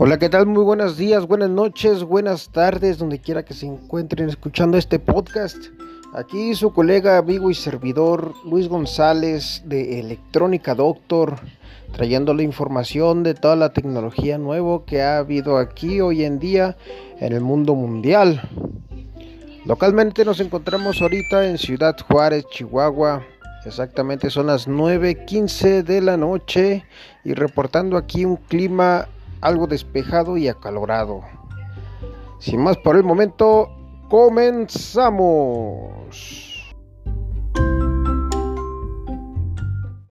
Hola, ¿qué tal? Muy buenos días, buenas noches, buenas tardes, donde quiera que se encuentren escuchando este podcast. Aquí su colega, amigo y servidor Luis González de Electrónica Doctor, trayendo la información de toda la tecnología nueva que ha habido aquí hoy en día en el mundo mundial. Localmente nos encontramos ahorita en Ciudad Juárez, Chihuahua. Exactamente son las 9.15 de la noche y reportando aquí un clima algo despejado y acalorado. Sin más por el momento, comenzamos.